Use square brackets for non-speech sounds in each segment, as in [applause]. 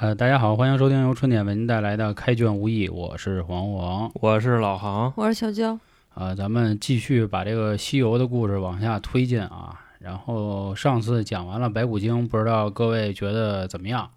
呃，大家好，欢迎收听由春点为您带来的《开卷无益》，我是黄黄。我是老杭，我是小娇，呃、咱们继续把这个西游的故事往下推进啊。然后上次讲完了白骨精，不知道各位觉得怎么样？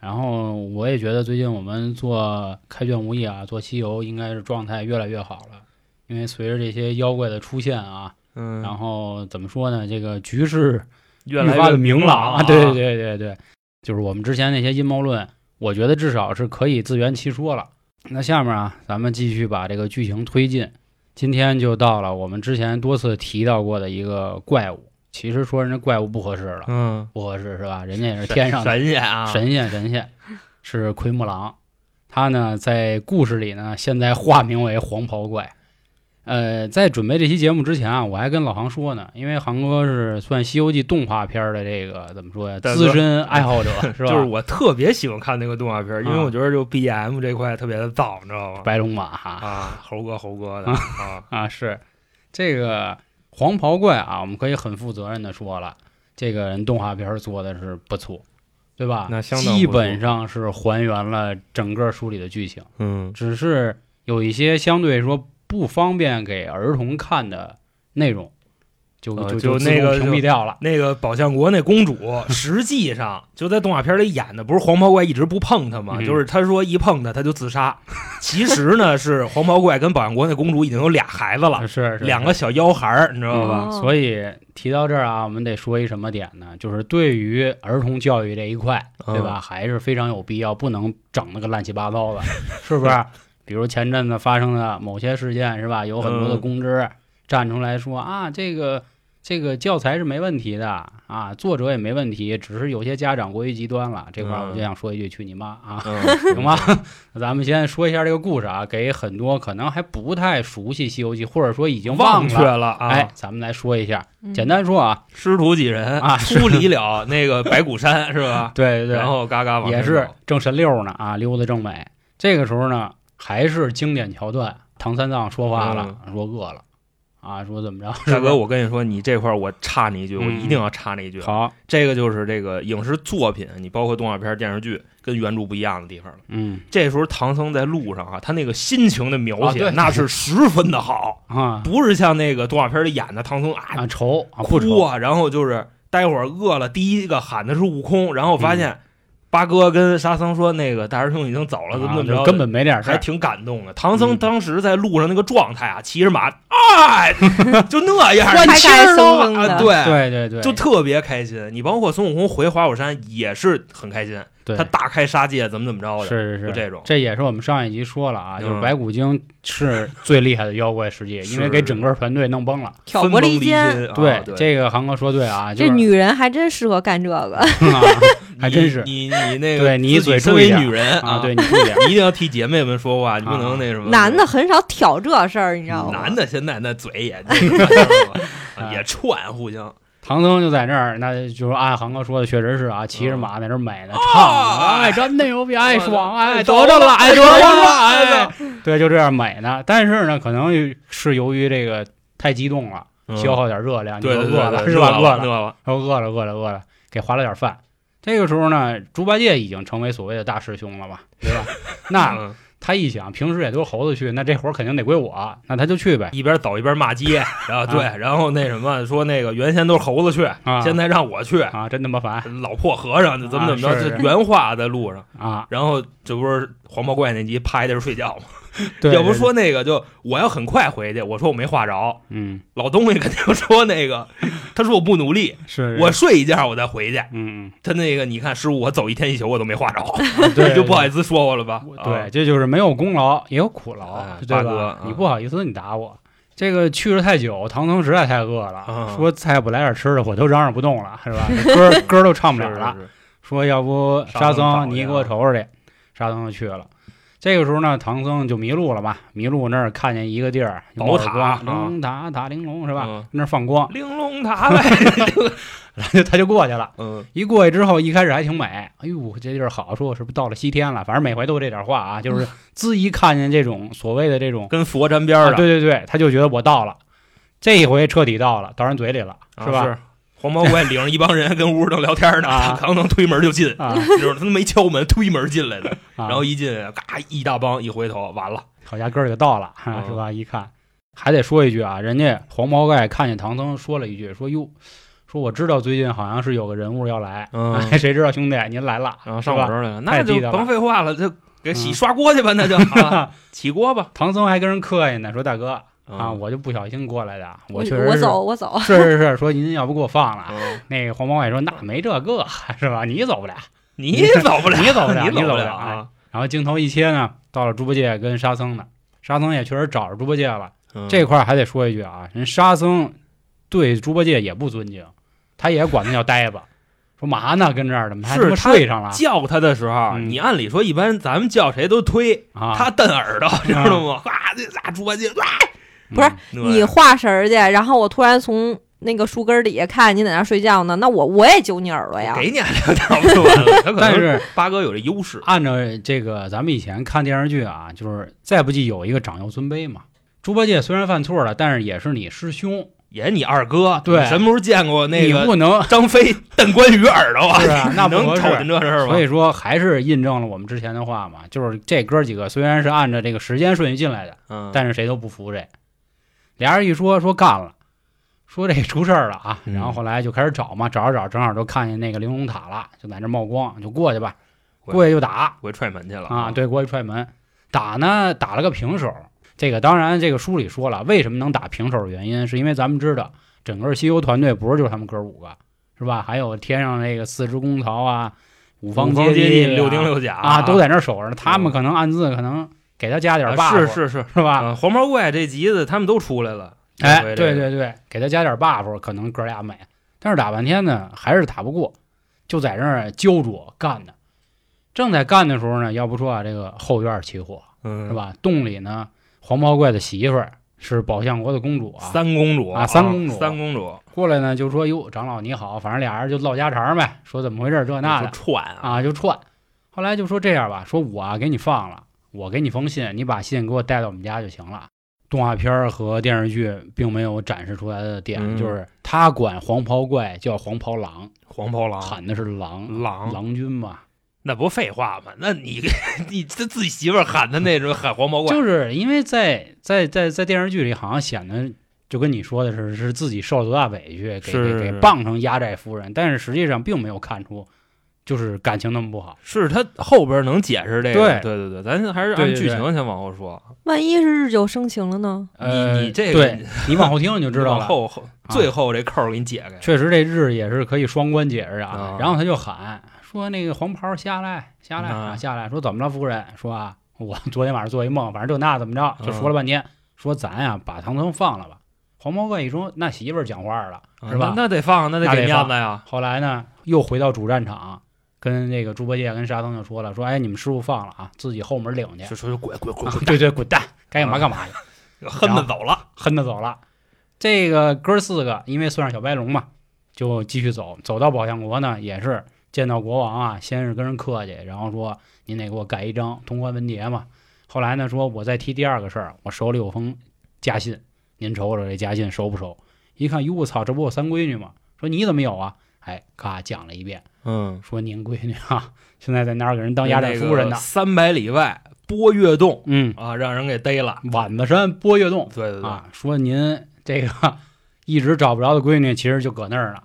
然后我也觉得最近我们做开卷无益啊，做西游应该是状态越来越好了，因为随着这些妖怪的出现啊，嗯，然后怎么说呢？这个局势越来越愈发的明朗啊！对对对对对，就是我们之前那些阴谋论，我觉得至少是可以自圆其说了。那下面啊，咱们继续把这个剧情推进，今天就到了我们之前多次提到过的一个怪物。其实说人家怪物不合适了，嗯，不合适是吧？人家也是天上的神仙啊，神仙，神仙是奎木狼。他呢，在故事里呢，现在化名为黄袍怪。呃，在准备这期节目之前啊，我还跟老航说呢，因为航哥是算《西游记》动画片的这个怎么说呀，资深爱好者 [laughs] 是吧？就是我特别喜欢看那个动画片儿，因为啊我觉得就 BGM 这块特别的燥，你知道吗？白龙马哈啊，猴哥猴哥的啊，啊，是这个黄袍怪啊，我们可以很负责任的说了，这个人动画片做的是不错，对吧？那相当基本上是还原了整个书里的剧情。嗯只是有一些相对说不方便给儿童看的内容，就呃就就那个屏蔽掉了。那个宝象国那公主，[laughs] 实际上就在动画片里演的，不是黄袍怪一直不碰她吗？嗯就是他说一碰她，她就自杀。其实呢，是黄袍怪跟宝象国那公主已经有俩孩子了，[laughs] 是是两个小妖孩儿，你知道吧？哦所以提到这儿啊，我们得说一什么点呢？就是对于儿童教育这一块，对吧？嗯还是非常有必要，不能整那个乱七八糟的，是不是？[laughs] 比如前阵子发生的某些事件，是吧？有很多的嗯公知站出来说啊，这个这个教材是没问题的啊，作者也没问题，只是有些家长过于极端了。这块儿我就想说一句，去你妈啊！嗯，[laughs] 行吗，那咱们先说一下这个故事啊，给很多可能还不太熟悉《西游记》，或者说已经忘了，却了啊！哎，咱们来说一下，嗯简单说啊，师徒几人啊 [laughs] 出离了那个白骨山是吧？对对对，然后嘎嘎往也是正神溜呢啊，溜达正美。这个时候呢，还是经典桥段，唐三藏说话了，说饿了啊，说怎么着？大哥，我跟你说，你这块儿我插你一句，我嗯一定要插你一句。好，这个就是这个影视作品，你包括动画片、电视剧跟原著不一样的地方了。嗯。这时候唐僧在路上啊，他那个心情的描写、啊那是十分的好，啊。不是像那个动画片里演的唐僧啊啊愁啊哭啊，然后就是待会儿饿了，第一个喊的是悟空，然后发嗯。现八哥跟沙僧说那个大师兄已经走了，怎么啊怎么着根本没点事。还挺感动的。唐僧嗯当时在路上那个状态啊，骑着马，哎，就那样，换气儿都松松的啊，对。对对对，就特别开心，你包括孙悟空回花果山也是很开心，他大开杀戒，怎么怎么着的，是是，就是这种。这也是我们上一集说了啊，就是嗯白骨精是最厉害的妖怪世界，因为给整个团队弄崩了。挑拨离间。对这个航哥说对啊，就这女人还真适合干这个，[laughs] 啊还真是你你你那个，对你嘴身注意女人啊，对，你注意点。你 [laughs] 一定要替姐妹们说话，你不能那什么。男的很少挑这事儿，你知道吗？男的现在那嘴也 [laughs] 也串，互相唐僧就在那儿，那就是按航哥说的，确实是啊，骑着马在那儿美呢，啊唱，哎，真的牛逼，[laughs] 哎，爽，哎，走得着了，哎，得着了，哎哎，对，就这样美呢。但是呢，可能是由于这个太激动了，消耗点热量，你对对说饿了是吧？饿了，饿了，然后饿了，饿了，饿了，给划了点饭。这个时候呢，猪八戒已经成为所谓的大师兄了嘛，对吧？那 [laughs] 嗯他一想，平时也都是猴子去，那这活儿肯定得归我，那他就去呗。一边走一边骂街，[laughs] 然后对，然后那什么说那个原先都是猴子去，啊现在让我去，啊，真他妈烦老破和尚怎么怎么着，啊是这原话在路上，啊！然后这不是黄毛怪那集趴在这睡觉吗？[laughs] [laughs] 对，对要不说那个就我要很快回去，我说我没画着，嗯，老东西肯定说那个，[laughs] 他说我不努力，是我睡一觉我再回去。嗯他那个你看师傅，我走一天一宿我都没画着，嗯，[laughs] 对，你就不好意思。说我了吧？对，这就是没有功劳也有苦劳哎，对大哥吧？嗯你不好意思，你打我。这个去了太久，唐僧实在太饿了，嗯说再不来点吃的，我都嚷嚷不动了，是吧？歌歌都唱不了了。是是是说要不沙僧你给我瞅瞅去，沙僧就去了。这个时候呢，唐僧就迷路了吧，迷路那儿看见一个地儿，宝塔光啊灵塔塔玲珑是吧？嗯那儿放光，玲珑塔来，[laughs] 然后他就过去了。嗯一过去之后，一开始还挺美，哎呦，这地儿好，说是不是到了西天了？反正每回都这点话啊，就是自一看见这种所谓的这种，[laughs] 跟佛沾边啊儿的，对对对，他就觉得我到了。这一回彻底到了，到人嘴里了，啊是吧？是黄毛怪领着一帮人跟屋正聊天呢，啊。唐僧推门就进，啊。他都没敲门，推门进来的，啊，然后一进，嘎一大帮，一回头完了，好家哥儿几个到了，嗯。[laughs] 是吧？一看，还得说一句啊，人家黄毛怪看见唐僧说了一句，说哟，说我知道最近好像是有个人物要来，嗯。哎 [laughs] 谁知道兄弟您来了，然后上我这儿来了，那就甭废话了，就给洗嗯。刷锅去吧，那就 [laughs] 啊起锅吧。唐僧还跟人客气呢，说大哥啊，嗯我就不小心过来的，我确实是我走我走，是是是，说您要不给我放了，嗯那个黄毛怪说那没这个 [laughs] 是吧？你走不了。[laughs] 你走不了，[laughs] 你走不了你走不了啊！然后镜头一切呢，到了猪八戒跟沙僧呢，沙僧也确实找着猪八戒了。嗯这块儿还得说一句啊，人沙僧对猪八戒也不尊敬，他也管他叫呆子，说嘛呢跟这儿怎么还他妈睡上了叫他的时候，嗯你按理说一般咱们叫谁都推，啊？他瞪耳朵，知道吗？哗，这俩猪八戒，哇嗯不是那你画神儿去，然后我突然从那个树根底下看你在那睡觉呢，那我我也揪你耳朵呀。给你俩两条不就完了？他可能但是八哥有这优势，按照这个咱们以前看电视剧啊，就是再不济有一个长幼尊卑嘛。猪八戒虽然犯错了，但是也是你师兄，也你二哥，对什么时候见过那个你个不能张飞瞪关羽耳朵啊？是啊那不能瞅见这事儿吗？所以说还是印证了我们之前的话嘛，就是这哥几个虽然是按照这个时间顺序进来的，嗯，但是谁都不服这。俩人一说说干了，说这出事儿了啊，嗯然后后来就开始找嘛，找着找，正好就看见那个玲珑塔了，就在那冒光，就过去吧，过过去就打过去踹门去了啊，，对，过去踹门，打呢打了个平手。这个当然，这个书里说了，为什么能打平手的原因，是因为咱们知道，整个西游团队不是就他们哥五个，是吧？还有天上那个四只公曹啊，五方五方接地、力六丁六甲啊，都在那儿守着呢。他们可能暗自可能给他加点啊 buff，、是是是是吧？啊，黄毛怪这集子他们都出来了，哎，对对对，给他加点 buff，可能哥俩美。但是打半天呢，还是打不过，就在那儿揪住干呢。正在干的时候呢，要不说啊，这个后院起火嗯，是？吧？洞里呢，黄毛怪的媳妇儿是宝象国的公主啊，三公主啊三公主三公主，过来呢就说：“哟，长老你好。”反正俩人就唠家常呗，说怎么回事这那的就串啊，啊，就串。后来就说这样吧，说我啊给你放了，我给你封信，你把信给我带到我们家就行了。动画片儿和电视剧并没有展示出来的点，嗯就是他管黄袍怪叫黄袍狼，黄袍狼，喊的是狼狼狼君嘛，那不废话吗？那你你这自己媳妇儿喊的那种喊黄毛怪，就是因为在在在在电视剧里好像显得就跟你说的是是自己受了多大委屈，给给给傍成压寨夫人，但是实际上并没有看出就是感情那么不好。是他后边能解释这个，对对对对，咱还是按剧情先往后说。万一是日久生情了呢？呃，你这个对你往后听你就知道了。后后啊最后这扣儿给你解开，确实这日也是可以双关解释啊啊。然后他就喊说：“那个黄袍下来，下来啊啊，下来！”说怎么了，夫人？说啊，我昨天晚上做一梦，反正这那怎么着，就说了半天，说咱呀把唐僧放了吧。黄毛怪一说，那媳妇儿讲话了，是吧啊那那得放，那得给面子呀。后来呢，又回到主战场，跟那个猪八戒跟沙僧就说了，说哎，你们师傅放了啊，自己后门领去就。说滚滚滚啊滚，对对，滚蛋，该干嘛干嘛去。[laughs] 哼着走了。哼着走了。这个哥四个，因为算上小白龙嘛，就继续走。走到宝象国呢，也是见到国王啊，先是跟人客气，然后说您得给我盖一张通关文牒嘛。后来呢，说我再提第二个事儿，我手里有封家信，您瞅瞅这家信收不收？一看，哟，我操，这不我三闺女吗？说你怎么有啊？哎，咔讲了一遍，嗯，说您闺女啊，现在在哪儿给人当压寨夫人呢。三百里外波月洞嗯，啊，让人给逮了。碗子山波月洞。对对对，啊，说您这个 [laughs] 一直找不着的闺女，其实就搁那儿呢。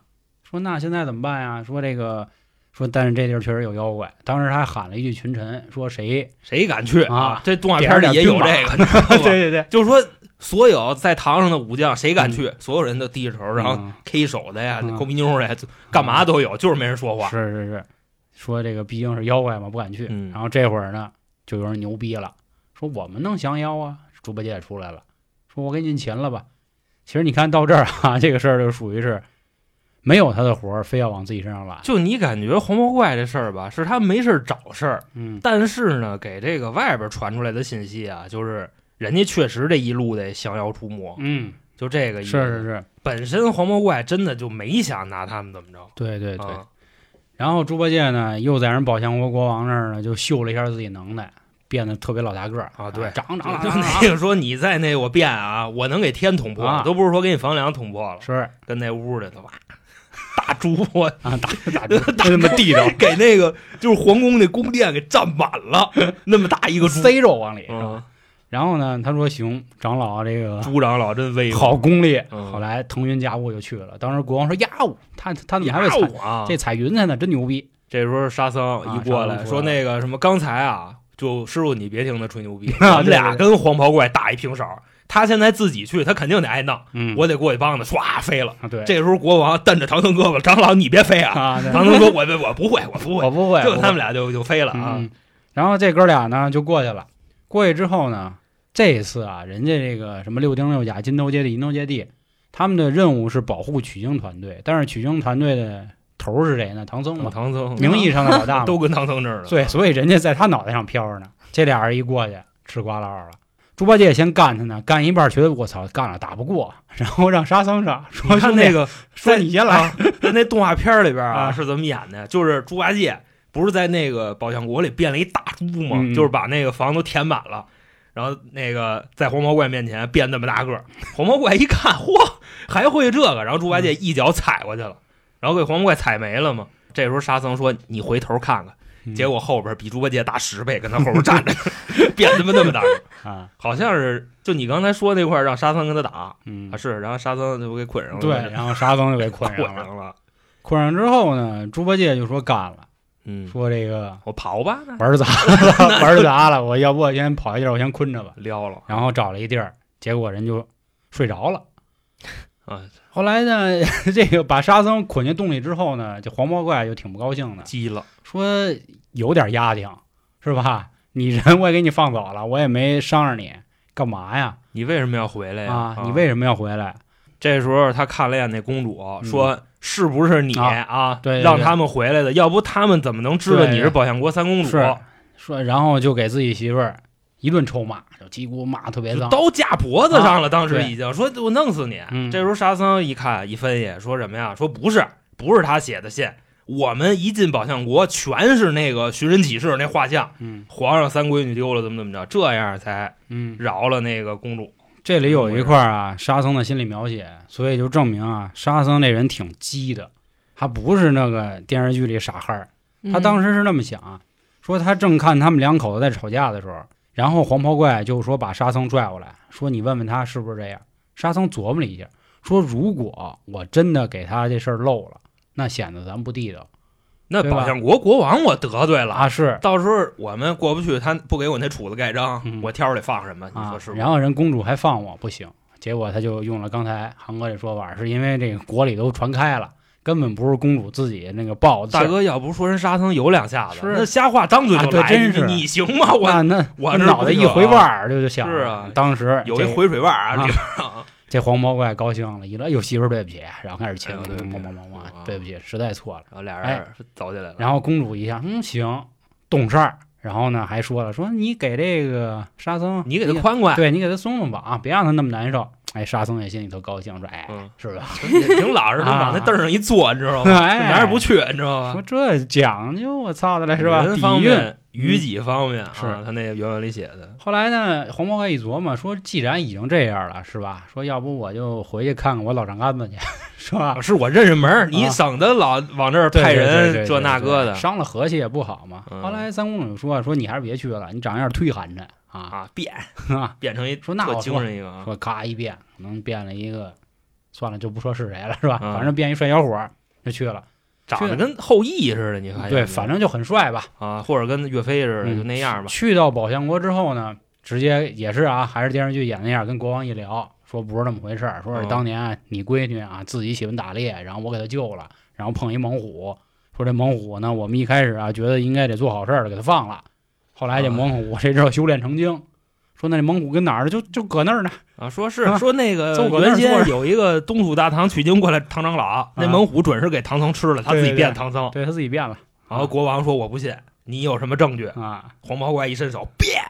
说那现在怎么办呀？说这个，说但是这地儿确实有妖怪。当时还喊了一句群臣，说谁？谁敢去啊这动画片里也有这个，你知道 [laughs] 吗对对，就是说所有在堂上的武将，谁敢去？所有人都低着头，然后嗯 K 手的呀、嗯抠鼻妞的呀，干嘛都有，就是没人说话。是是是，说这个毕竟是妖怪嘛，不敢去。嗯然后这会儿呢，就有人牛逼了，说我们能降妖啊。猪八戒也出来了，说我给您擒了吧。其实你看到这儿啊，[laughs] 这个事儿就属于是没有他的活儿，非要往自己身上揽。就你感觉黄毛怪这事儿吧，是他没事儿找事儿，嗯，但是呢，给这个外边传出来的信息啊，就是人家确实这一路得降妖除魔，嗯，就这个意思。是是是，本身黄毛怪真的就没想拿他们怎么着。对对对。啊然后猪八戒呢，又在人宝象国国王那儿呢，就秀了一下自己能耐，变得特别老大个儿啊对长长 [laughs] 就长长那个说你在那我变啊，我能给天捅破，啊都不是说给你房梁捅破了，是跟那屋里头哇猪，我啊，打打真他妈地道，给那个就是皇宫那宫殿给占满了，那么大一个猪。塞肉往里然后呢，他说行，长老这个朱长老真威风，好功力。嗯后来腾云驾雾就去了。当时国王说呀呜，他他怎么还会踩？这踩云彩呢，真牛逼。这时候沙僧一过来说啊沙僧出来那个什么，刚才啊，就师傅你别听他吹牛逼，[laughs] 啊我们俩跟黄袍怪打一平手，他现在自己去，他肯定得挨弄，嗯，我得过去帮他，唰飞了。啊对这时候国王瞪着唐僧胳膊，长老你别飞啊！啊，对唐僧说：“我我不会，我不会。我不会，” [laughs] 就他们俩就就飞了啊。嗯，然后这哥俩呢就过去了。过去之后呢，这一次啊，人家这个什么六丁六甲、金头接地、银头接地，他们的任务是保护取经团队。但是取经团队的头是谁呢？唐僧嘛，唐僧名义上的老大嘛。[laughs] 都跟唐僧这儿了。对，所以人家在他脑袋上飘着呢。这俩人一过去，吃瓜唠了。猪八戒先干他呢，干一半觉得我操干了打不过，然后让沙僧上说你看那个，说你先来，[laughs] 啊那动画片里边啊啊是怎么演的？就是猪八戒不是在那个宝象国里变了一大猪吗？嗯就是把那个房都填满了。然后那个在黄毛怪面前变那么大个儿，[laughs] 黄毛怪一看，嚯，还会这个，然后猪八戒一脚踩过去了，然后给黄毛怪踩没了嘛。这时候沙僧说：“你回头看看。”嗯。结果后边比猪八戒大十倍，跟他后边站着，[laughs] 变他妈那么大个儿，啊，好像是就你刚才说那块儿让沙僧跟他打。嗯。啊，，是，然后沙僧就给捆上了，对，然后沙僧就给捆捆上了。[laughs] 上了，捆上之后呢，猪八戒就说干了，嗯，说这个我跑吧，玩砸了，[laughs] 玩砸了，我要不我先跑一地儿，我先困着吧。撩了，然后找了一地儿，结果人就睡着了。啊，后来呢，[laughs] 这个把沙僧捆进洞里之后呢，这黄毛怪就挺不高兴的，急了，说有点压挺是吧？你人我也给你放走了，我也没伤着你，干嘛呀？你为什么要回来呀？啊，你为什么要回来？这时候他看了眼那公主，说是不是你嗯啊啊？对对对让他们回来的，要不他们怎么能知道你是宝象国三公主？说，然后就给自己媳妇儿一顿臭骂，就叽咕骂得特别脏。刀架脖子上了，啊当时已经说我弄死你。嗯这时候沙僧一看一分析，说什么呀？说不是，不是他写的信。我们一进宝象国，全是那个寻人启事那画像，嗯皇上三闺女丢了，怎么怎么着，这样才嗯，饶了那个公主。这里有一块儿啊，沙僧的心理描写，所以就证明啊，沙僧这人挺鸡的，他不是那个电视剧里傻憨儿。他嗯当时是那么想啊，说他正看他们两口子在吵架的时候，然后黄袍怪就说把沙僧拽过来，说你问问他是不是这样。沙僧琢磨了一下，说如果我真的给他这事儿漏了，那显得咱不地道那宝象国国王我得罪了，啊。是到时候我们过不去，他不给我那杵子盖章，嗯我挑里放什么？你啊说是？然后人公主还放我不行，结果他就用了刚才航哥这说法，是因为这个国里都传开了，根本不是公主自己那个报的。大哥，要不说人沙僧有两下子，那瞎话张嘴啊就来，对真是你你行吗？我那那我脑袋一回腕儿就就想是啊当时有一回水腕啊，啊里边啊这黄毛怪高兴了，一乐，有媳妇儿对不起，然后开始亲哎呦对不起么么么么啊，对不起，实在错了。然后俩哎人走起来了。然后公主一下，嗯行，懂事儿。然后呢还说了，说你给这个沙僧，你给他宽宽，对你给他松松绑啊，别让他那么难受。哎，沙僧也心里头高兴，说哎嗯是吧？[laughs] 挺老实，啊往那凳上一坐，你知道吗？哎哪儿也不去，你知道吗说？这讲究，我操的嘞是吧？底蕴。于己方面啊，是他那个原文里写的。后来呢，黄毛怪一琢磨，说既然已经这样了，是吧？说要不我就回去看看我老丈杆子去，[laughs] 是吧？啊是我认识门，你啊省得老往这儿派人这那对个的伤了和气也不好嘛。嗯后来三公主说说你还是别去了，你长样忒寒碜啊啊，变 [laughs] 啊！变成一说那我精神一个啊，说咔一变，可能变了一个，算了就不说是谁了，是吧？嗯反正变一帅小伙儿就去了。长得跟后羿似的，你看对，反正就很帅吧。啊，或者跟岳飞似的，嗯就那样吧。去到宝象国之后呢，直接也是啊，还是电视剧演那样，跟国王一聊，说不是那么回事儿，说是嗯当年啊你闺女啊自己喜欢打猎，然后我给她救了，然后碰一猛虎，说这猛虎呢，我们一开始啊觉得应该得做好事儿了，给它放了，后来这啊猛虎谁知道修炼成精，说那这猛虎跟哪儿呢？就就搁那儿呢，啊，说是啊说那个原先有一个东土大唐取经过来唐长老，那猛虎准是给唐僧吃了，他自己变唐僧。对他自己变了然后国王说我不信，你有什么证据？啊，黄毛怪一伸手变，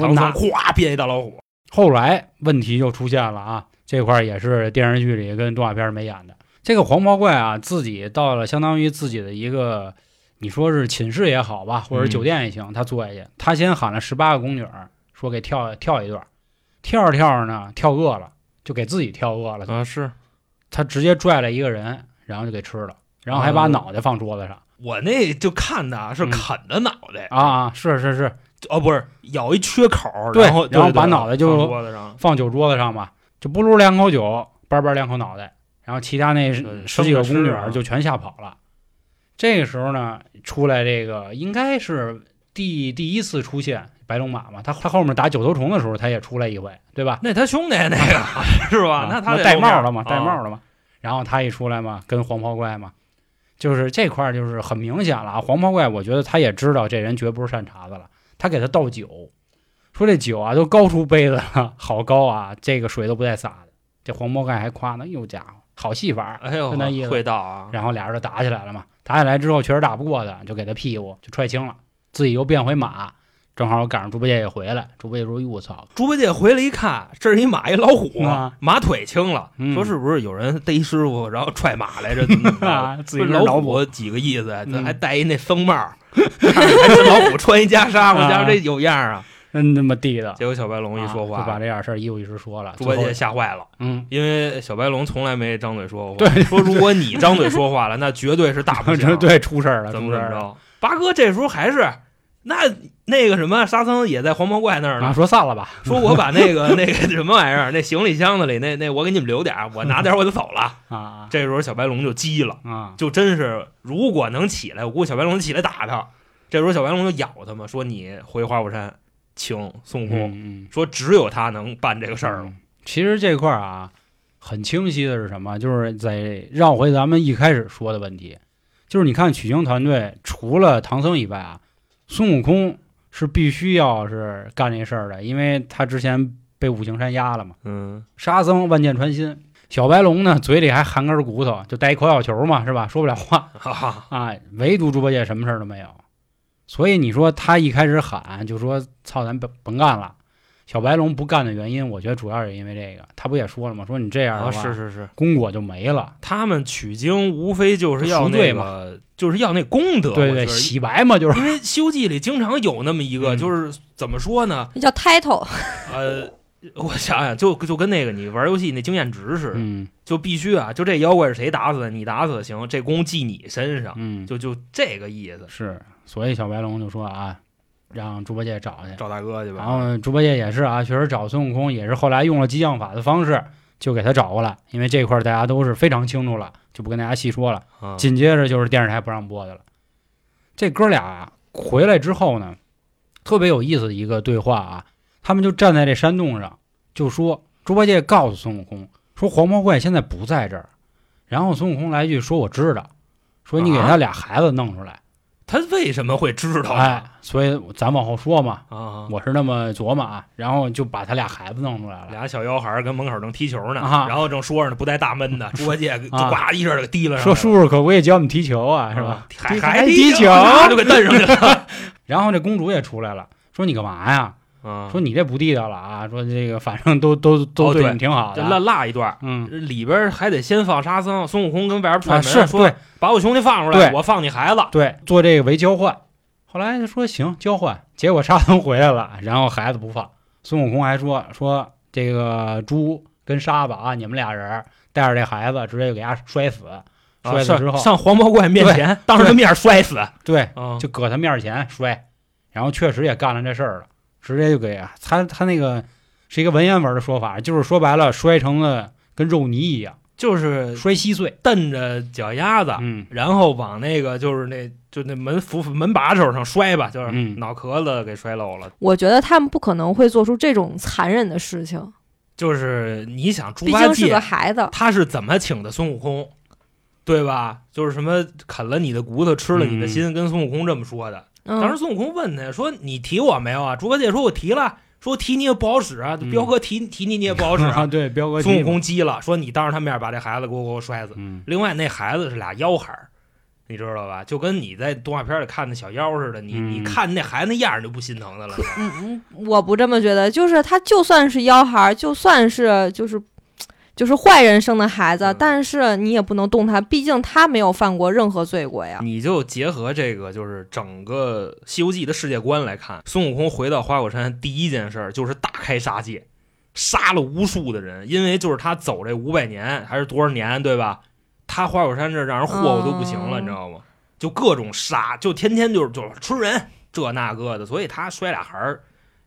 唐僧拿。咵变一大老虎。后来问题就出现了啊，这块也是电视剧里跟动画片没演的。这个黄毛怪啊，自己到了相当于自己的一个，你说是寝室也好吧，或者嗯酒店也行，他坐下去，他先喊了十八个宫女儿，说给跳跳一段，跳着跳着呢，跳饿了，就给自己跳饿了，啊，是。他直接拽了一个人，然后就给吃了。然后还把嗯脑袋放桌子上。我那就看的啊是嗯。啃的脑袋，啊啊，是是是，哦，不是咬一缺口，然后然后把脑袋就放桌子上，放酒桌子上吧，就不噜两口酒，叭叭两口脑袋，然后其他那十几个宫女就全吓跑了。这个时候呢，出来这个应该是第第一次出现白龙马嘛，他他后面打九头虫的时候，他也出来一回，对吧？那他兄弟那个 [laughs] 是吧？啊那他得戴帽了嘛，戴帽啊了嘛。然后他一出来嘛，跟黄袍怪嘛，就是这块儿就是很明显了啊。黄袍怪，我觉得他也知道这人绝不是善茬子了，他给他倒酒，说这酒啊都高出杯子了，好高啊，这个水都不带洒的。这黄袍怪还夸呢，哟家伙，好戏法儿。哎呦，就那意思会道啊！然后俩人就打起来了嘛，打起来之后确实打不过他，就给他屁股就踹青了，自己又变回马，正好赶上猪八戒也回来。猪八戒说：“哟我操，猪八戒回来一看，这是一马一老虎，啊马腿青了，嗯说是不是有人逮师傅然后踹马来着？怎么怎么 [laughs] 着啊，自己说老虎虎几个意思？还戴一那僧帽，[laughs] 还是老虎穿一袈裟，我家伙这有样啊！真他妈地的。”结果小白龙一说啊就把，这点事儿一五一十说了。猪八戒吓坏了，嗯，因为小白龙从来没张嘴说过话。说如果你张嘴说话了，[laughs] 那绝对是大不。[laughs] 对出事儿了，怎。么怎么着？八哥这时候还是那那个什么沙僧也在黄毛怪那儿啊，呢，说散了吧，说我把那个 [laughs] 那个什么玩意儿，那行李箱子里那那我给你们留点，我拿点我就走了。啊这时候小白龙就急了，啊，就真是如果能起来，我估计小白龙起来打他。这时候小白龙就咬他嘛，说你回花果山请孙悟空，嗯嗯说只有他能办这个事儿了。嗯其实这块儿啊，很清晰的是什么？就是在绕回咱们一开始说的问题，就是你看取经团队除了唐僧以外啊，孙悟空是必须要是干这事儿的，因为他之前被五行山压了嘛。嗯，沙僧万箭穿心，小白龙呢嘴里还含根骨头，就带一口小球嘛，是吧？说不了话。[laughs] 啊，唯独猪八戒什么事儿都没有。所以你说他一开始喊就说“操，咱甭甭干了”，小白龙不干的原因，我觉得主要是因为这个。他不也说了吗？说你这样的啊话，是是是，功果就没了。他们取经无非就是要那个，就是要那功德。对对，洗白嘛，就是因为《西游记》里经常有那么一个，嗯就是怎么说呢？那叫 title，[laughs] 呃，我想想，就就跟那个你玩游戏那经验值似的，嗯就必须啊，就这妖怪是谁打死的，你打死行，这功记你身上，嗯，就就这个意思。是。所以小白龙就说啊，让猪八戒找去。找大哥去吧。然后猪八戒也是啊，确实找孙悟空也是后来用了激将法的方式，就给他找过来。因为这块大家都是非常清楚了，就不跟大家细说了。啊紧接着就是电视台不让播的了。这哥俩回来之后呢，特别有意思的一个对话啊，他们就站在这山洞上，就说猪八戒告诉孙悟空说黄毛怪现在不在这儿，然后孙悟空来一句说我知道，说你给他俩孩子弄出来，他为什么会知道哎啊？，所以咱往后说嘛，啊，我是那么琢磨啊，然后就把他俩孩子弄出来了。俩小妖孩儿跟门口正踢球呢，啊然后正说着呢，不带大闷的，[laughs] 猪八戒就啊呱一下就给提了上来说，叔叔可不可以教我们踢球啊，是吧啊？？还还踢踢球就给蹬上去了。[laughs] 然后这公主也出来了，说你干嘛呀？啊说你这不地道了啊！说这个反正都都都对你挺好的，这落落一段，嗯，里边还得先放沙僧，孙悟空跟外边啊串门说是对把我兄弟放出来，我放你孩子。对，做这个为交换。后来就说行交换，结果沙僧回来了，然后孩子不放。孙悟空还说说这个猪跟沙子啊，你们俩人带着这孩子直接就给他摔死，啊摔死之后，上上黄毛怪面前，当着他面摔死。对，啊，就搁他面前摔，然后确实也干了这事儿了，直接就给啊他他那个是一个文言文的说法，就是说白了摔成了跟肉泥一样，就是摔稀碎。蹬着脚丫子，嗯，然后往那个就是那就那门扶门把手上摔吧，就是嗯脑壳子给摔漏了。我觉得他们不可能会做出这种残忍的事情，就是你想猪八毕竟是个戒孩子。他是怎么请的孙悟空，对吧？就是什么啃了你的骨头，吃了你的心，跟孙悟空这么说的。当时嗯，孙悟空问他说：“你提我没有啊？”猪八戒说：“我提了。”说提你也不好使啊，嗯彪哥提提你你也不好使啊，啊。对，彪哥孙悟空急了，说：“你当着他面把这孩子给我给我摔死。”嗯另外，那孩子是俩妖孩儿，你知道吧？就跟你在动画片里看的小妖似的，你、嗯你看那孩子那样你就不心疼他了。嗯嗯，我不这么觉得，就是他就算是妖孩儿，就算是就是就是坏人生的孩子，嗯但是你也不能动他，毕竟他没有犯过任何罪过呀。你就结合这个，就是整个《西游记》的世界观来看，孙悟空回到花果山第一件事儿就是大开杀戒，杀了无数的人，因为就是他走这五百年还是多少年，对吧？他花果山这让人霍霍都不行了，哦你知道吗？就各种杀，就天天就是就是吃人这那个的，所以他摔俩孩儿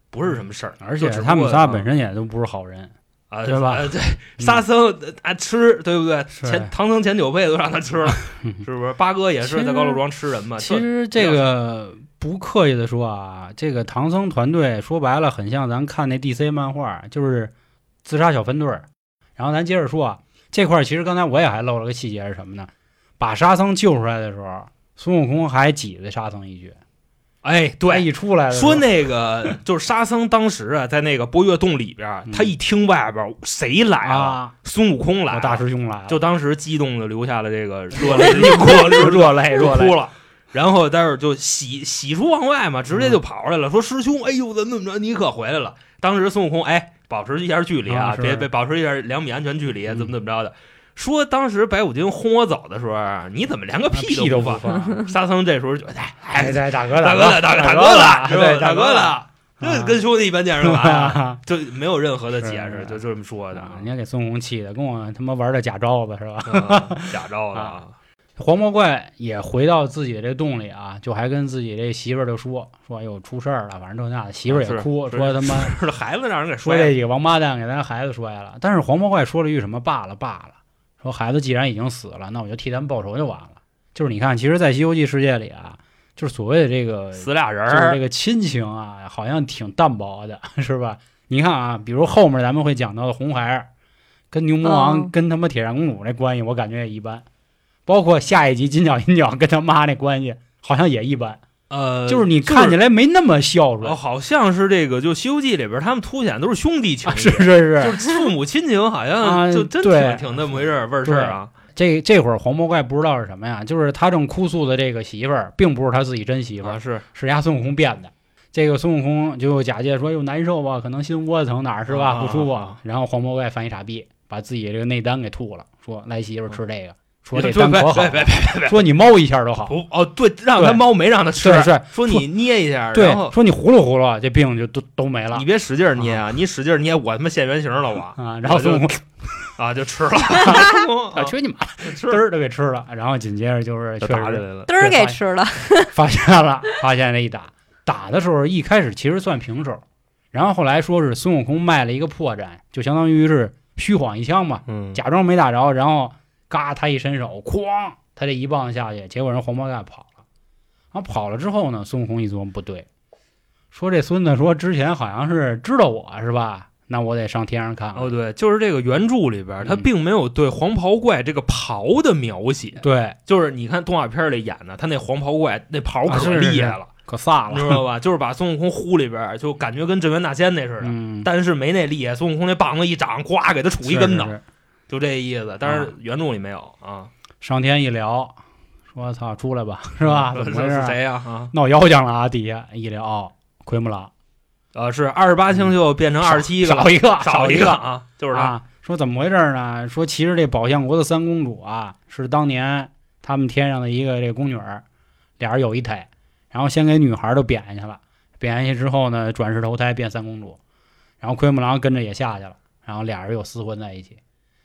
不是什么事儿，而且他们仨本身也都不是好人，啊，对吧呃对，沙僧啊吃，对不对？前唐僧前九辈都让他吃了，[laughs] 是不是？八哥也是在高老庄吃人嘛。其实这个不刻意的说啊，这个唐僧团队说白了很像咱看那 DC 漫画，就是自杀小分队儿。然后咱接着说啊，这块儿其实刚才我也还漏了个细节是什么呢？把沙僧救出来的时候，孙悟空还挤兑沙僧一句。哎，对，一出来的时候。说那个 [laughs] 就是沙僧当时啊，在那个波月洞里边他一听外边儿谁来了，啊，孙悟空来了，大师兄来了，就当时激动的流下了这个热泪热 [laughs] 热泪热泪。哭了。然后待会儿就喜喜出望外嘛，直接就跑出来了，说师兄，哎呦，怎么怎么着，你可回来了。当时孙悟空，哎，保持一下距离啊，别别保持一下两米安全距离，嗯怎么怎么着的。说当时白骨精轰我走的时候，你怎么连个屁都都不放？沙僧这时候就哎哎，大哥大哥了，大哥大哥哥了，是吧对，大哥了，了，这跟兄弟一般见识吧？啊 [laughs] 就没有任何的解释，就这么说的啊，你看给孙悟空气的，跟我他妈玩的假招子是吧？嗯假招子。[laughs] 黄毛怪也回到自己这洞里啊，就还跟自己这媳妇儿就说说，哎呦出事儿了，反正这那的，媳妇儿也哭，是说他妈 [laughs] 是孩子让人给说摔了，这几个王八蛋给咱孩子摔了。但是黄毛怪说了一句什么罢了罢了，说孩子既然已经死了，那我就替他们报仇就完了。就是你看，其实，在《西游记》世界里啊，就是所谓的这个死俩人就是这，个亲情啊，好像挺淡薄的，[laughs] 是吧？你看啊，比如后面咱们会讲到的红孩儿跟牛魔王、嗯跟他妈铁扇公主那关系，我感觉也一般。包括下一集金角银角跟他妈那关系，好像也一般，呃，就是你看起来没那么孝顺。哦，好像是这个，就《西游记》里边，他们凸显都是兄弟情啊，谊，是是，就是是父母亲情，好啊像就真对挺挺那么回事儿味儿事儿啊。这这会儿黄毛怪不知道是什么呀，就是他正哭诉的这个媳妇儿，并不是他自己真媳妇儿，啊，是是人家孙悟空变的。这个孙悟空就假借说又难受吧，可能心窝子疼哪儿是吧，啊不舒服。然后黄毛怪犯一傻逼，把自己这个内丹给吐了，说来媳妇儿吃这个，说这别别丹可好别别别别说你猫一下都好。不哦，对，让他猫没让他吃，是是，说你捏一下，对说你葫芦葫芦，这病就都都没了你别使劲捏啊，你使劲捏，我他妈现原形了我啊。然后孙悟空 [laughs] 啊就吃了 [laughs] [laughs] 啊，去你妈，吃嘚儿都给吃了。然后紧接着就是就确实打起来了。嘚儿给吃了，发现了，发现了一打打的时候，一开始其实算平手，然后后来说是孙悟空卖了一个破绽，就相当于是虚晃一枪嘛，嗯，假装没打着，然后嘎他一伸手，哐，他这一棒下去，结果人黄袍怪跑了。然后跑了之后呢，孙悟空一琢磨不对，说这孙子说之前好像是知道我是吧？那我得上天上看看。哦对，就是这个原著里边，他嗯并没有对黄袍怪这个袍的描写，对，就是你看动画片里演的，他那黄袍怪那袍可啊是是厉害了，可飒了，你知道吧？就是把孙悟空呼里边，就感觉跟镇元大仙那似的，嗯，但是没那厉害。孙悟空那棒子一掌，呱给他杵一跟头，就这意思。但啊是原著里没有啊，上天一聊，说操出来吧，是吧？[laughs] 怎么回事？谁呀？啊，闹妖精了啊！底下一聊，哦奎木狼呃，是二十八星宿变成二十七个，少一个，少一个啊，就是他。啊。说怎么回事呢？说其实这宝象国的三公主啊，是当年他们天上的一个这宫女儿，俩人有一腿，然后先给女孩都贬下去了，贬下去之后呢，转世投胎变三公主，然后奎木狼跟着也下去了，然后俩人又厮混在一起，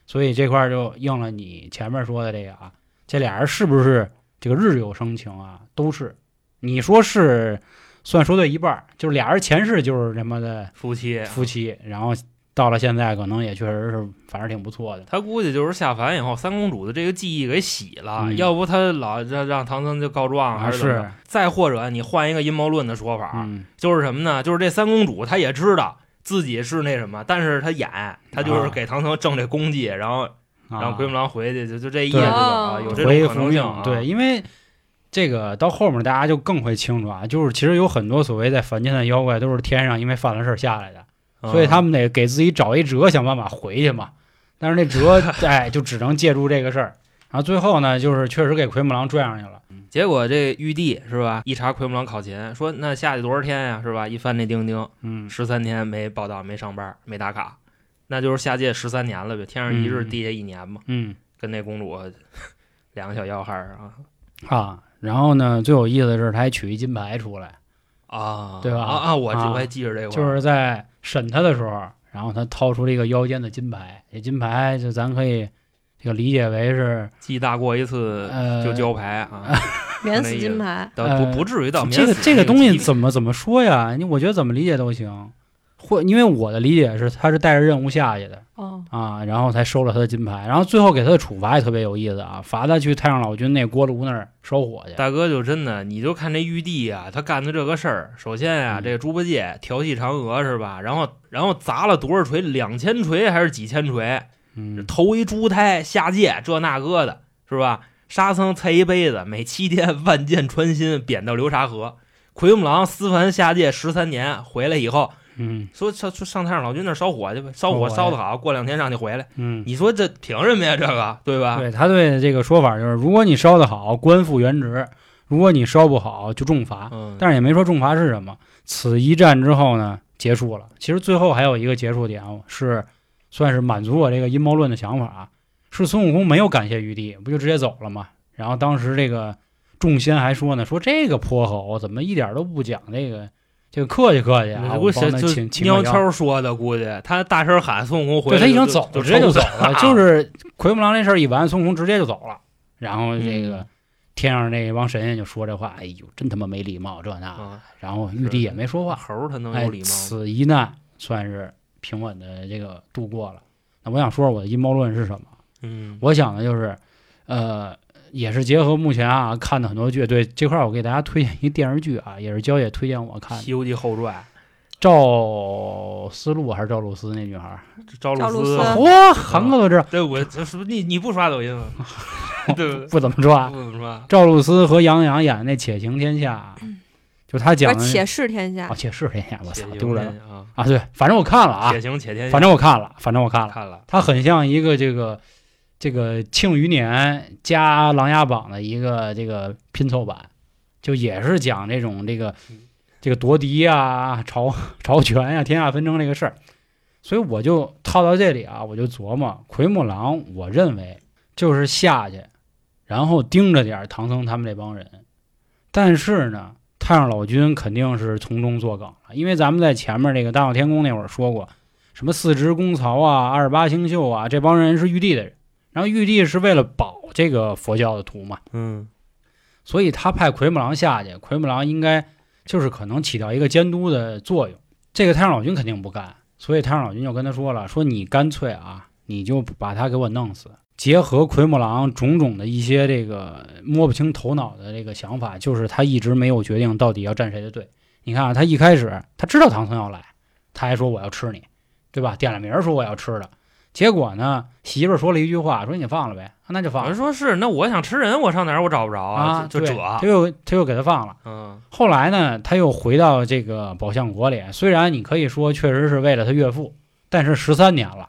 所以这块儿就应了你前面说的这个啊，这俩人是不是这个日久生情啊？都是，你说是算说对一半儿，就是俩人前世就是他妈的夫妻，夫妻，然后到了现在可能也确实是反正挺不错的。他估计就是下凡以后，三公主的这个记忆给洗了，嗯要不他老让让唐僧就告状还啊是怎么着是再或者你换一个阴谋论的说法，嗯，就是什么呢？就是这三公主她也知道自己是那什么，但是他演，他就是啊给唐僧挣这功绩，然后啊让奎木狼回去，就就这意思有这回种可能性啊。对，因为这个到后面大家就更会清楚啊，就是其实有很多所谓在凡间的妖怪都是天上因为犯了事儿下来的，嗯，所以他们得给自己找一辙，想办法回去嘛。但是那辙，[laughs] 哎，就只能借助这个事儿。然后最后呢，就是确实给奎木狼拽上去了。结果这玉帝是吧？一查奎木狼考勤，说那下去多少天呀？是吧？一翻那钉钉，嗯，十三天没报道，没上班，没打卡，那就是下界十三年了呗。天上一日，嗯地下一年嘛。嗯跟那公主两个小妖孩儿啊啊，然后呢，最有意思的是他还取一金牌出来，啊，对吧啊啊，我还记着这块儿，就是在审他的时候，然后他掏出了一个腰间的金牌，这金牌就咱可以这个理解为是记大过一次呃就交牌啊，[laughs] [laughs] 免死金牌，不不至于到免这个死这个东西怎么怎么说呀？你我觉得怎么理解都行，或因为我的理解是他是带着任务下去的哦，啊，然后才收了他的金牌，然后最后给他的处罚也特别有意思啊，罚他去太上老君那锅炉那儿烧火去。大哥就真的，你就看这玉帝啊，他干的这个事儿，首先啊，嗯这个猪八戒调戏嫦娥是吧？然后然后砸了多少锤？两千锤还是几千锤？嗯，投一猪胎下界，这那个的，是吧？沙僧菜一辈子，每七天万箭穿心，贬到流沙河。奎木狼私凡下界十三年，回来以后嗯说上上上太上老君那儿烧火去吧，烧火烧火烧得好，过两天让你回来。嗯，你说这凭什么呀？这个对吧？对他对这个说法就是，如果你烧得好，官复原职；如果你烧不好，就重罚。嗯，但是也没说重罚是什么。此一战之后呢，结束了。其实最后还有一个结束点是，算是满足我这个阴谋论的想法啊，是孙悟空没有感谢玉帝，不就直接走了吗？然后当时这个众仙还说呢，说这个泼猴怎么一点都不讲这个这个客气客气啊，我我帮他就请请喵悄说的，估计他大声喊孙悟空回来，对他已经走直接就走了，就是 [laughs] 是奎木狼这事儿一完，孙悟空直接就走了。然后这个、嗯天上那帮神仙就说这话，哎呦，真他妈没礼貌，这那。啊，然后玉帝也没说话，猴他能哎有礼，貌吗？此一难算是平稳的这个度过了。那我想说说我的阴谋论是什么？嗯，我想的就是，呃，也是结合目前啊看的很多剧，对这块儿我给大家推荐一电视剧啊，也是娇姐推荐我看《的，西游记后传》赵思路还是赵露思那女孩儿，赵露思赵露思，嚯，韩哥都知道，对我这是不是你你不刷抖音吗？对 [laughs] 不对？不怎么刷。不怎么刷。赵露思和杨洋演的那《且行天下》，就他讲的且试天下啊，，且是天下，我操丢人啊！啊！对，反正我看了啊且，行且天下，反正我看了，反正我看了。看了，它很像一个这个这个《庆余年》加《琅琊榜》的一个这个拼凑版，就也是讲这种这个这个夺嫡啊、朝 [laughs] 朝权呀、天下纷争这个事儿。所以我就套到这里啊，我就琢磨奎木狼，我认为就是下去，然后盯着点儿唐僧他们这帮人，但是呢。太上老君肯定是从中作梗了，因为咱们在前面这个大闹天宫那会儿说过，什么四职公曹啊、二十八星宿啊，这帮人是玉帝的人，然后玉帝是为了保这个佛教的徒嘛，嗯所以他派奎木狼下去，奎木狼应该就是可能起到一个监督的作用。这个太上老君肯定不干，所以太上老君就跟他说了，说你干脆啊，你就把他给我弄死。结合奎木狼种种的一些这个摸不清头脑的这个想法，就是他一直没有决定到底要站谁的队。你看啊，他一开始他知道唐僧要来，他还说我要吃你，对吧？点了名儿说我要吃的，结果呢，媳妇儿说了一句话，说你放了呗，啊那就放我了说是，那我想吃人，我上哪儿我找不着啊，对就这，他又他又给他放了。嗯后来呢，他又回到这个宝象国里。虽然你可以说确实是为了他岳父，但是十三年了，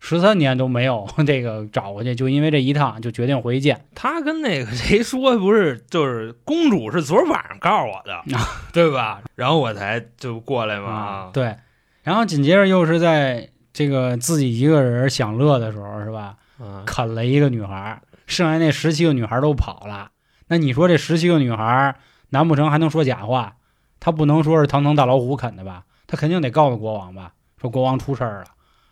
十三年都没有这个找过去，就因为这一趟就决定回去见。他跟那个谁说不是，就是公主是昨儿晚上告诉我的，[laughs] 对吧？然后我才就过来嘛。啊，对。然后紧接着又是在这个自己一个人享乐的时候，是吧？嗯，啃了一个女孩，剩下那十七个女孩都跑了。那你说这十七个女孩，难不成还能说假话？他不能说是堂堂大老虎啃的吧？他肯定得告诉国王吧？说国王出事儿了，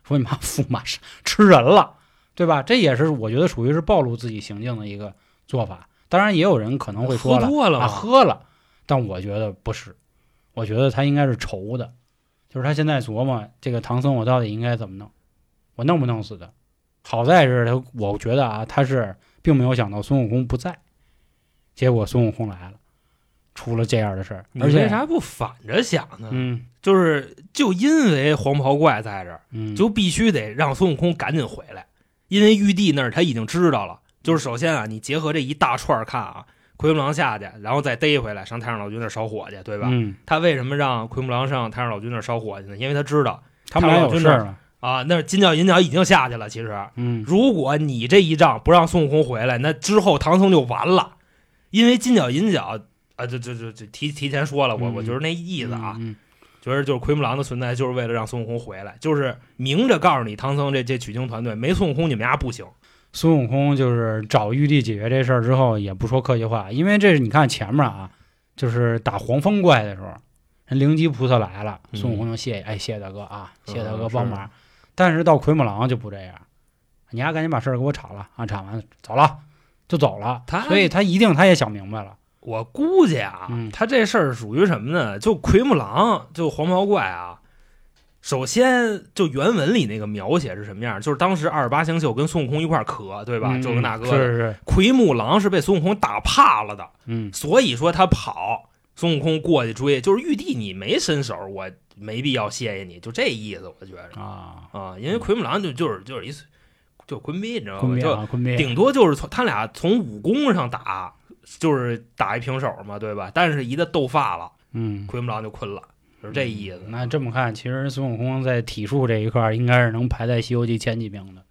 说你妈驸马是吃人了，对吧？这也是我觉得属于是暴露自己行径的一个做法。当然，也有人可能会说了啊，喝多了嘛，喝了，但我觉得不是，我觉得他应该是愁的，就是他现在琢磨这个唐僧我到底应该怎么弄，我弄不弄死他？好在是他，我觉得啊，他是并没有想到孙悟空不在，结果孙悟空来了，出了这样的事儿，你而且为啥不反着想呢？嗯就是就因为黄袍怪在这儿，嗯，就必须得让孙悟空赶紧回来，因为玉帝那儿他已经知道了。就是首先啊，你结合这一大串儿看啊，奎木狼下去，然后再逮回来上太上老君那儿烧火去，对吧？嗯，他为什么让奎木狼上太上老君那儿烧火去呢？因为他知道他们俩有事儿了，啊，那金角银角已经下去了。其实，嗯如果你这一仗不让孙悟空回来，那之后唐僧就完了，因为金角银角啊，这这这这提提前说了，我嗯我就是那意思啊，嗯觉得就是奎木狼的存在就是为了让孙悟空回来，就是明着告诉你唐僧这这取经团队没孙悟空你们家不行。孙悟空就是找玉帝解决这事儿之后，也不说客气话，因为这是你看前面啊，就是打黄风怪的时候，人灵吉菩萨来了，嗯孙悟空就谢，哎，谢谢大哥啊，谢谢大哥嗯帮忙。但是到奎木狼就不这样，你还赶紧把事儿给我铲了啊，铲完走了就走了。他所以他一定他也想明白了。我估计啊，嗯他这事儿属于什么呢？就奎木狼，就黄毛怪啊。首先，就原文里那个描写是什么样？就是当时二十八星宿跟孙悟空一块儿磕，对吧？嗯这个那个的，是是，奎木狼是被孙悟空打怕了的，嗯所以说他跑，孙悟空过去追，就是玉帝你没伸手，我没必要谢谢你，就这意思，我觉着啊，啊，因为奎木狼就就是就是一就坤逼，你知道吗？就坤顶多就是从他俩从武功上打，就是打一平手嘛，对吧？但是一旦斗发了，嗯，奎木狼就困了，就是这意思。那这么看，其实孙悟空在体术这一块儿应该是能排在《西游记》前几名的，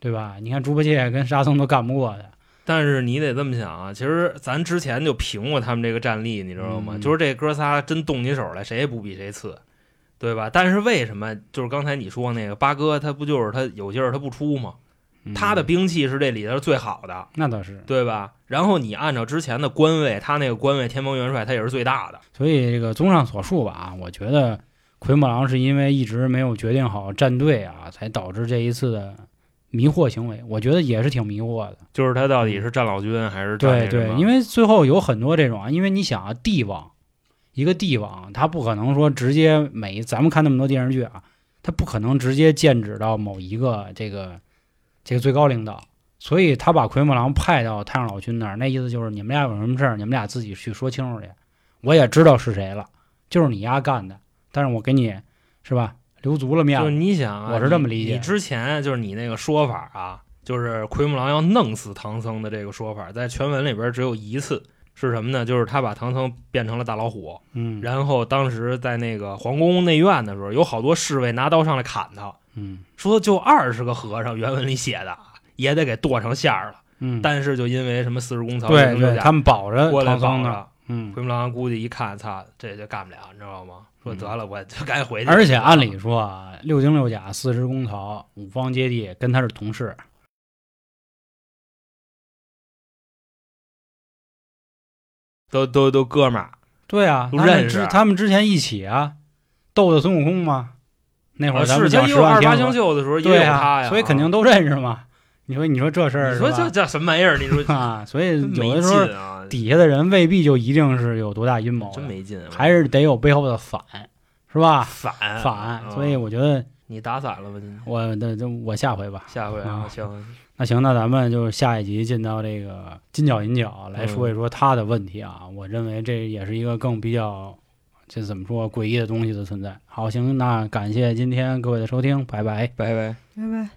对吧？你看猪八戒跟沙僧都干不过他。但是你得这么想啊，其实咱之前就评过他们这个战力，你知道吗？嗯就是这哥仨真动起手来，谁也不比谁次，对吧？但是为什么就是刚才你说那个八哥，他不就是他有劲儿他不出吗？嗯他的兵器是这里头最好的，那倒是，对吧？然后你按照之前的官位，他那个官位天蓬元帅他也是最大的，所以这个综上所述吧，啊我觉得奎木狼是因为一直没有决定好站队啊，才导致这一次的迷惑行为。我觉得也是挺迷惑的。就是他到底是战老君还是战对对，因为最后有很多这种啊，因为你想啊，帝王一个帝王，他不可能说直接每咱们看那么多电视剧啊，他不可能直接剑指到某一个这个这个最高领导，所以他把奎木狼派到太上老君那儿，那意思就是你们俩有什么事儿，你们俩自己去说清楚去。我也知道是谁了，就是你丫干的，但是我给你是吧留足了面就是。你想啊，我是这么理解你。你之前就是你那个说法啊，就是奎木狼要弄死唐僧的这个说法，在全文里边只有一次，是什么呢？就是他把唐僧变成了大老虎，嗯然后当时在那个皇宫内院的时候，有好多侍卫拿刀上来砍他，嗯说就二十个和尚，原文里写的也得给剁成馅儿了。嗯，但是就因为什么四十公曹，对对，他他们保着过来唐僧呢。绑着。嗯，奎木狼估计一看，操，这就干不了，你知道吗？说嗯得了，我就赶紧回去。而且按理说啊，六经六甲、四十公曹、五方揭谛跟他是同事，都都都哥们儿，对啊，认识之他们之前一起啊，斗的孙悟空嘛。那会儿咱们讲十二的时候也有对他呀，所以肯定都认识嘛。你说你说这事儿你说这这什么玩意儿？你说 [laughs] 啊，所以有的时候底下的人未必就一定是有多大阴谋，真没劲，还是得有背后的反，是吧？反反，嗯所以我觉得你打散了吧？今天我那就我下回吧。下回啊，啊行，那行，那咱们就下一集进到这个金角银角来说一说他的问题啊。我认为这也是一个更比较，这怎么说诡异的东西的存在。好，行，那感谢今天各位的收听，拜拜。拜拜。拜拜。